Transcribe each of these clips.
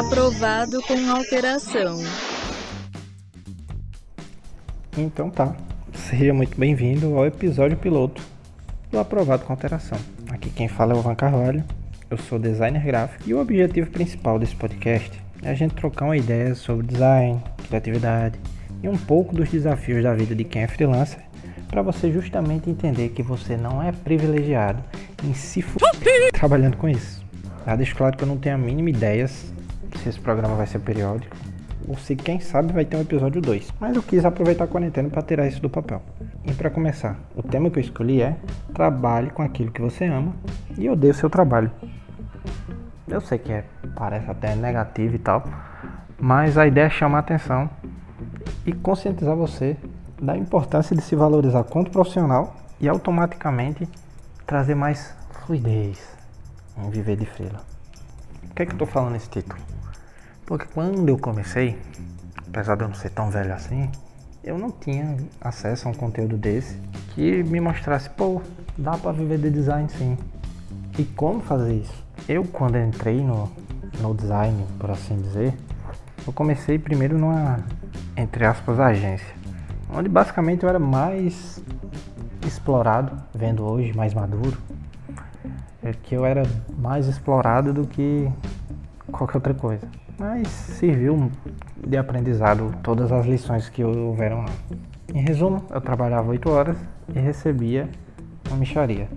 Aprovado com alteração. Então tá. Seja muito bem-vindo ao episódio piloto do Aprovado com Alteração. Aqui quem fala é o Van Carvalho, eu sou designer gráfico e o objetivo principal desse podcast é a gente trocar uma ideia sobre design, criatividade e um pouco dos desafios da vida de quem é freelancer para você justamente entender que você não é privilegiado em se f... trabalhando com isso. Tá? Deixo claro que eu não tenho a mínima ideia se esse programa vai ser periódico ou se quem sabe vai ter um episódio 2. Mas eu quis aproveitar a quarentena para tirar isso do papel. E para começar, o tema que eu escolhi é trabalhe com aquilo que você ama e odeie o seu trabalho. Eu sei que é, parece até negativo e tal, mas a ideia é chamar atenção e conscientizar você da importância de se valorizar quanto profissional e automaticamente trazer mais fluidez em viver de freela. Por que, é que eu estou falando esse título? Porque quando eu comecei, apesar de eu não ser tão velho assim, eu não tinha acesso a um conteúdo desse que me mostrasse, pô, dá para viver de design sim. E como fazer isso? Eu quando entrei no, no design, por assim dizer, eu comecei primeiro numa, entre aspas, agência, onde basicamente eu era mais explorado, vendo hoje mais maduro, é que eu era mais explorado do que qualquer outra coisa mas serviu de aprendizado todas as lições que houveram lá. Em resumo, eu trabalhava 8 horas e recebia uma micharia.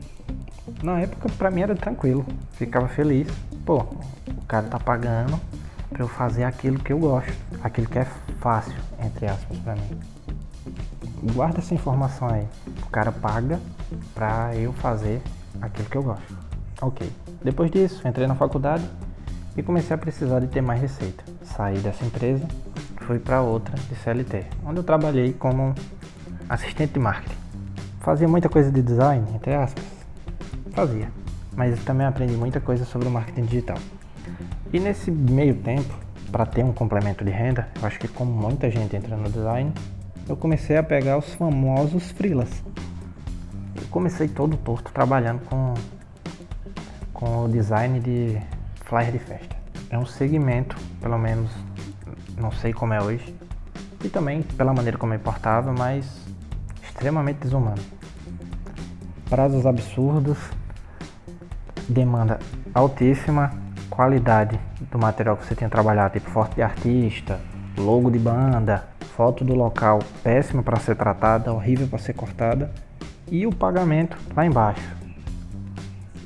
Na época, pra mim era tranquilo, ficava feliz. Pô, o cara tá pagando pra eu fazer aquilo que eu gosto, aquilo que é fácil, entre aspas, pra mim. Guarda essa informação aí. O cara paga pra eu fazer aquilo que eu gosto. Ok. Depois disso, entrei na faculdade e comecei a precisar de ter mais receita. Saí dessa empresa, fui para outra de CLT, onde eu trabalhei como assistente de marketing. Fazia muita coisa de design, entre aspas. Fazia, mas também aprendi muita coisa sobre o marketing digital. E nesse meio tempo, para ter um complemento de renda, eu acho que como muita gente entra no design, eu comecei a pegar os famosos freelas. Eu comecei todo torto trabalhando com, com o design de flyer de festa. É um segmento, pelo menos não sei como é hoje, e também pela maneira como é importava, mas extremamente desumano. Prazos absurdos, demanda altíssima, qualidade do material que você tinha trabalhado, tipo foto de artista, logo de banda, foto do local péssima para ser tratada, horrível para ser cortada, e o pagamento lá embaixo.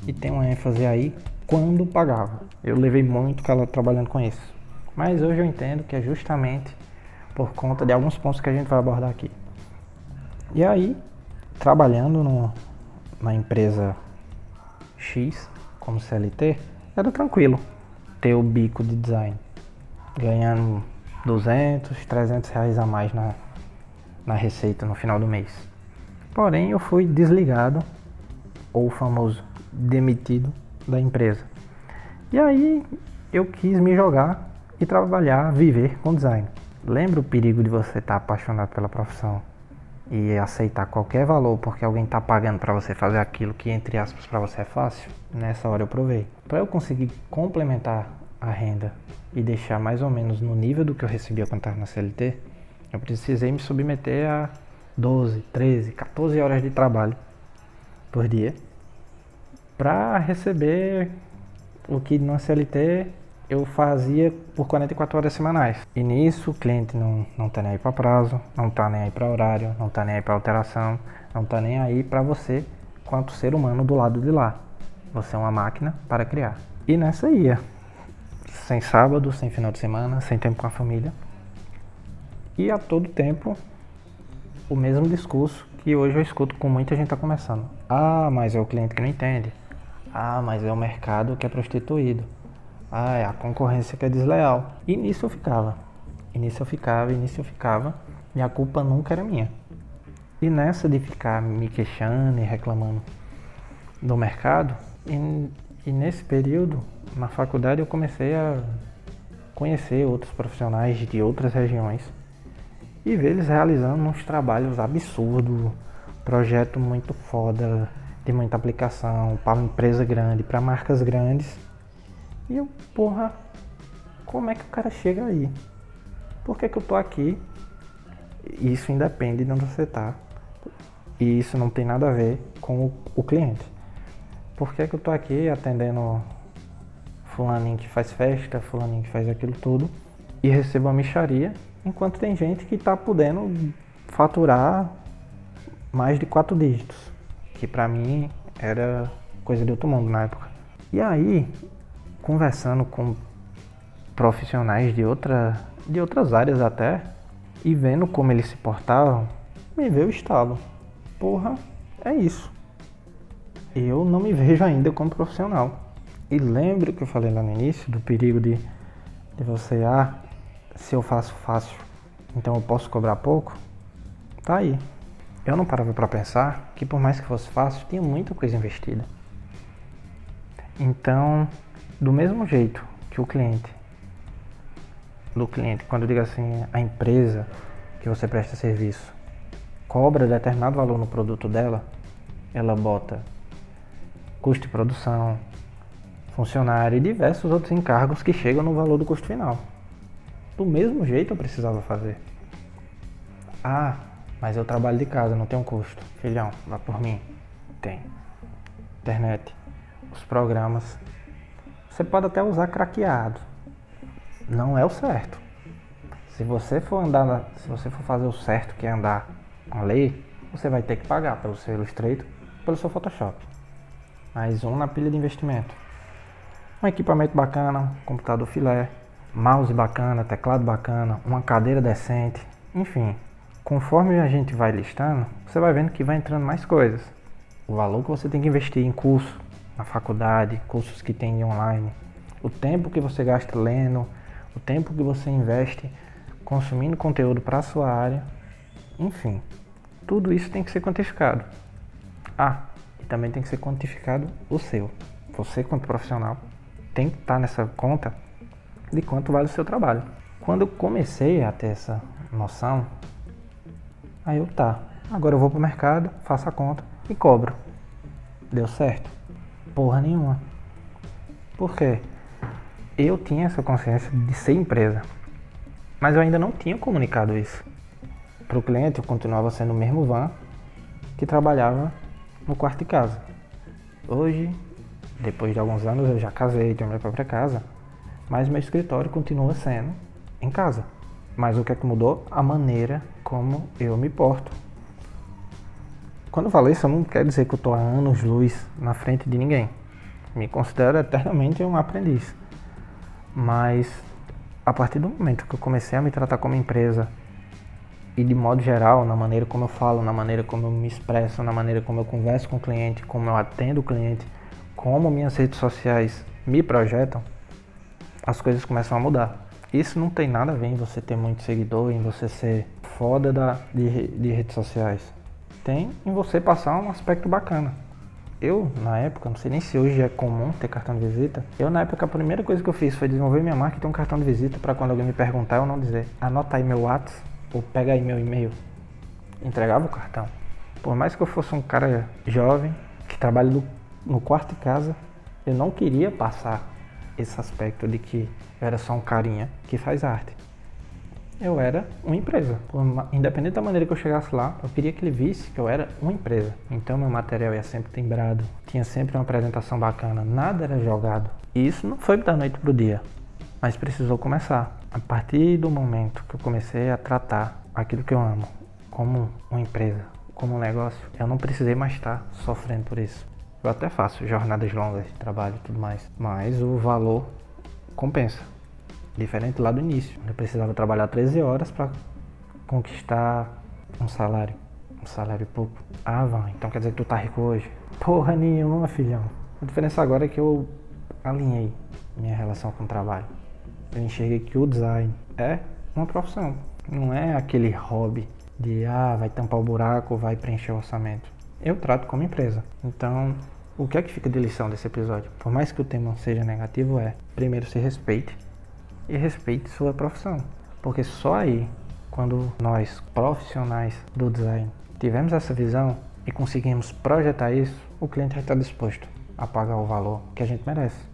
E tem uma ênfase aí quando pagava. Eu levei muito calor trabalhando com isso. Mas hoje eu entendo que é justamente por conta de alguns pontos que a gente vai abordar aqui. E aí, trabalhando no, na empresa X, como CLT, era tranquilo ter o bico de design. Ganhando 200, 300 reais a mais na, na receita no final do mês. Porém, eu fui desligado, ou famoso demitido da empresa. E aí eu quis me jogar e trabalhar, viver com design. Lembra o perigo de você estar tá apaixonado pela profissão e aceitar qualquer valor porque alguém está pagando para você fazer aquilo que entre aspas para você é fácil? Nessa hora eu provei. Para eu conseguir complementar a renda e deixar mais ou menos no nível do que eu recebia quando estava na CLT, eu precisei me submeter a 12, 13, 14 horas de trabalho por dia para receber o que no CLT eu fazia por 44 horas semanais. E nisso o cliente não, não tá nem aí para prazo, não tá nem aí para horário, não tá nem aí para alteração, não tá nem aí para você quanto ser humano do lado de lá. Você é uma máquina para criar. E nessa ia. Sem sábado, sem final de semana, sem tempo com a família. E a todo tempo o mesmo discurso que hoje eu escuto com muita gente tá começando. Ah, mas é o cliente que não entende. Ah, mas é o mercado que é prostituído. Ah, é a concorrência que é desleal. E nisso eu ficava. E nisso eu ficava, e nisso eu ficava. E a culpa nunca era minha. E nessa de ficar me queixando e reclamando do mercado, e, e nesse período, na faculdade, eu comecei a conhecer outros profissionais de outras regiões e ver eles realizando uns trabalhos absurdos, projeto muito foda, tem muita aplicação para empresa grande, para marcas grandes. E eu, porra, como é que o cara chega aí? Por que, que eu tô aqui? Isso independe de onde você tá. E isso não tem nada a ver com o, o cliente. Por que, que eu tô aqui atendendo fulaninho que faz festa, fulaninho que faz aquilo tudo e recebo a micharia, enquanto tem gente que está podendo faturar mais de quatro dígitos, que para mim era coisa de outro mundo na época. E aí, conversando com profissionais de, outra, de outras áreas até, e vendo como eles se portavam, me veio o estalo. Porra, é isso. Eu não me vejo ainda como profissional. E lembro que eu falei lá no início do perigo de, de você, ah, se eu faço fácil, então eu posso cobrar pouco? Tá aí. Eu não parava para pensar que por mais que fosse fácil, tinha muita coisa investida. Então, do mesmo jeito que o cliente, do cliente, quando eu digo assim, a empresa que você presta serviço, cobra determinado valor no produto dela, ela bota custo de produção, funcionário e diversos outros encargos que chegam no valor do custo final. Do mesmo jeito eu precisava fazer. Ah, mas eu trabalho de casa, não tem um custo. Filhão, vá por mim. Tem. Internet, os programas. Você pode até usar craqueado. Não é o certo. Se você for andar, se você for fazer o certo que é andar a lei, você vai ter que pagar pelo seu Illustrator, pelo seu Photoshop. Mais um na pilha de investimento um equipamento bacana, computador filé, mouse bacana, teclado bacana, uma cadeira decente, enfim. Conforme a gente vai listando, você vai vendo que vai entrando mais coisas. O valor que você tem que investir em curso, na faculdade, cursos que tem online, o tempo que você gasta lendo, o tempo que você investe consumindo conteúdo para a sua área, enfim, tudo isso tem que ser quantificado. Ah, e também tem que ser quantificado o seu, você quanto profissional tem que estar nessa conta de quanto vale o seu trabalho. Quando eu comecei a ter essa noção, aí eu tá, agora eu vou pro mercado, faço a conta e cobro. Deu certo? Porra nenhuma. Por quê? Eu tinha essa consciência de ser empresa, mas eu ainda não tinha comunicado isso. Para o cliente, eu continuava sendo o mesmo van que trabalhava no quarto de casa. Hoje depois de alguns anos eu já casei, tenho minha própria casa, mas meu escritório continua sendo em casa. Mas o que é que mudou? A maneira como eu me porto. Quando eu falo isso, eu não quero dizer que eu estou há anos luz na frente de ninguém. Me considero eternamente um aprendiz. Mas a partir do momento que eu comecei a me tratar como empresa e de modo geral, na maneira como eu falo, na maneira como eu me expresso, na maneira como eu converso com o cliente, como eu atendo o cliente, como minhas redes sociais me projetam, as coisas começam a mudar. Isso não tem nada a ver em você ter muito seguidor, em você ser foda da, de, de redes sociais. Tem em você passar um aspecto bacana. Eu, na época, não sei nem se hoje é comum ter cartão de visita. Eu, na época, a primeira coisa que eu fiz foi desenvolver minha marca e ter um cartão de visita para quando alguém me perguntar eu não dizer, anota aí meu WhatsApp ou pega aí meu e-mail. Entregava o cartão. Por mais que eu fosse um cara jovem, que trabalha do no quarto de casa, eu não queria passar esse aspecto de que eu era só um carinha que faz arte. Eu era uma empresa. Independente da maneira que eu chegasse lá, eu queria que ele visse que eu era uma empresa. Então meu material ia sempre timbrado, tinha sempre uma apresentação bacana, nada era jogado. E isso não foi da noite pro dia, mas precisou começar. A partir do momento que eu comecei a tratar aquilo que eu amo como uma empresa, como um negócio, eu não precisei mais estar sofrendo por isso. Eu até faço jornadas longas de trabalho e tudo mais, mas o valor compensa. Diferente lá do início, eu precisava trabalhar 13 horas para conquistar um salário, um salário pouco. Ah, Van, então quer dizer que tu tá rico hoje? Porra nenhuma, filhão. A diferença agora é que eu alinhei minha relação com o trabalho. Eu enxerguei que o design é uma profissão, não é aquele hobby de ah, vai tampar o buraco, vai preencher o orçamento eu trato como empresa. Então, o que é que fica de lição desse episódio? Por mais que o tema seja negativo, é primeiro se respeite e respeite sua profissão, porque só aí, quando nós profissionais do design tivermos essa visão e conseguimos projetar isso, o cliente vai estar disposto a pagar o valor que a gente merece.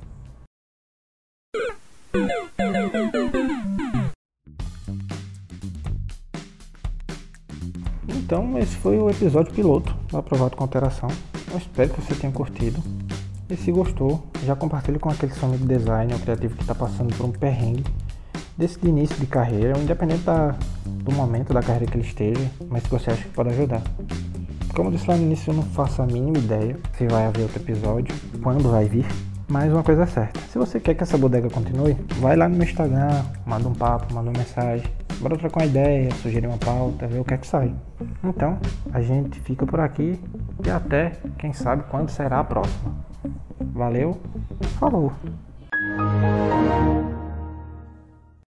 Então, esse foi o episódio piloto do Aprovado com Alteração. Eu espero que você tenha curtido. E se gostou, já compartilhe com aquele seu amigo design ou criativo que está passando por um perrengue desse de início de carreira, independente da, do momento da carreira que ele esteja, mas se você acha que pode ajudar. Como eu disse lá no início, eu não faço a mínima ideia se vai haver outro episódio, quando vai vir. Mas uma coisa é certa, se você quer que essa bodega continue, vai lá no meu Instagram, manda um papo, manda uma mensagem, bora trocar uma ideia, sugerir uma pauta, ver o que é que sai. Então, a gente fica por aqui e até, quem sabe, quando será a próxima. Valeu, falou!